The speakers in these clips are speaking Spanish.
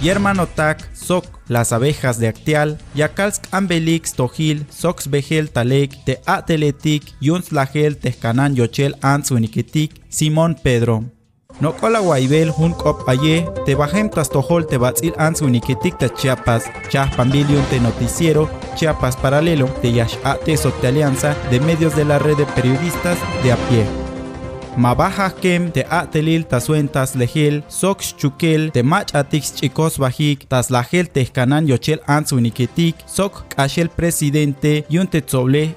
Yermano Tak, Sok, Las abejas de Actial, Yakalsk Ambelix Tojil, Sox Behel Talek, Te Ateletik, Yuns Lagel Tezcanan Yochel Ans Simón Pedro. No cola guaybel cop aye, te bajem tojol te batzil ans uniketik ta Chiapas, chas pambilion te noticiero, Chiapas paralelo, te yash ate alianza de medios de la red de periodistas de a pie. Mabaja kem te atelil tasuentas lehel, sox chukel te mach atix chicos bajik, tas lagel te canan yochel ansuniketik, sok kashel presidente yun te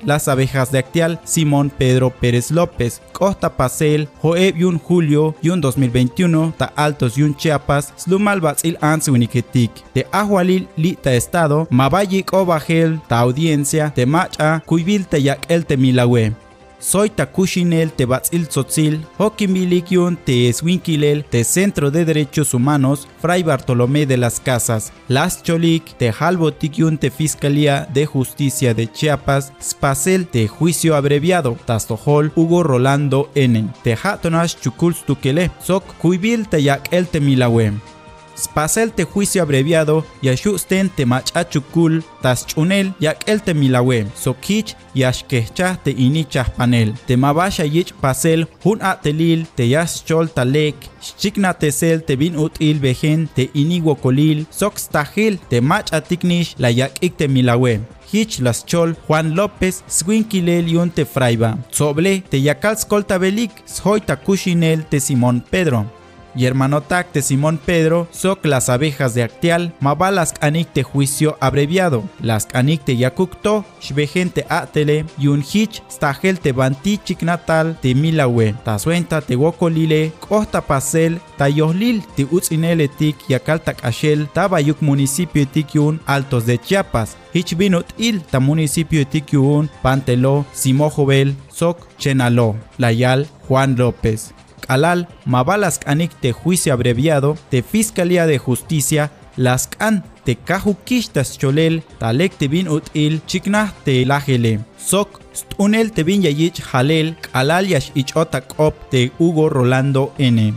las abejas de Actial, Simón Pedro Pérez López, Costa Pasel, Joeb yun Julio yun 2021, ta altos yun Chiapas, slumal batzil ansuniketik, te ahualil li ta estado, mabayik bajel ta audiencia, te macha, kuibil te yak el te milawe soy Takushinel Tebatzil Tzotzil, Hokimilikion Te Eswinkilel, Te Centro de Derechos Humanos, Fray Bartolomé de las Casas, Las Cholik, Te Halbotikion Te Fiscalía de Justicia de Chiapas, Spacel Te Juicio Abreviado, Tastohol, Hugo Rolando N, Te Hatonash Chukulstukele, Sok Kuibil Te Yak El Temilawem. Spasel te juicio abreviado, yashusten te machachukul, tas chunel, yak el te milawe, sokich, yashkechah te inichah panel, te mabasha yich pasel, hun atelil, te yaschol talek, chikna tesel te bin util bejen, te iniguokolil, sox tahil, te machatiknish, la yak ik te milawe. Hich las chol Juan López Swinkilel yun te fraiba. Soble te yakal skolta belik, soy takushinel te Simón Pedro y hermano tac de Simón Pedro, soc las abejas de Actial, mabalas canik de juicio abreviado, las canik de Yakukto, shvegente atele, yun hich, stahel te banti natal de milawe, tazuenta te wokolile, costa pasel, tayohlil te utzinele tik yakaltak ashel, tabayuk municipio tikyun altos de Chiapas, hich binut il ta municipio tikyun, pantelo, simojobel, soc chenalo, layal, Juan López. Alal, Mabalas Anik de juicio abreviado de Fiscalía de Justicia, las can te kishtas cholel, talek te bin util, chiknah te lajele. Sok, stunel te bin yayich halel, alal yash ich otak op de Hugo Rolando N.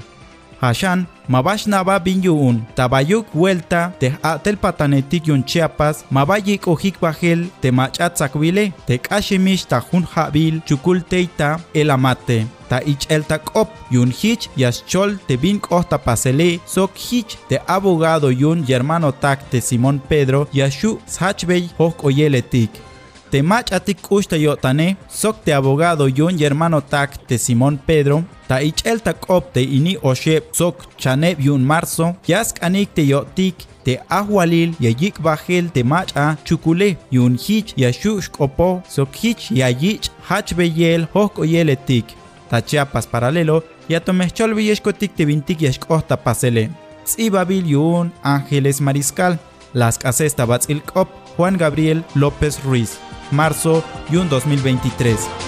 Hashan, Mabash Naba Binyuun, Tabayuk Vuelta, Te Atel Patanetik Yun Chiapas, Mabayik Ojik Bajel, Te Machat Sakwile, Te Kashimish Tajun Habil, Chukul Teita, El Amate. Ta ich el takop yun hich yaschol te bin costa pasele sok hich te abogado yun hermano tak te Simón Pedro yashu sachbey hok oyeletik. Te mach atik ushta yotane, sok te abogado yun hermano tak te Simón Pedro, ta ich el takop te ini oshe sok chaneb yun marzo, yask anik te yotik, te ahualil yayik bajel te macha chukule yun hich yashush kopo sok hich yayich hachbeyel hok oyeletik ta Chiapas paralelo, ya tomechol villescotic te vintic yashkohta pasele. Tzibabil yun Ángeles Mariscal, las casesta Batzil Juan Gabriel López Ruiz, marzo yun 2023.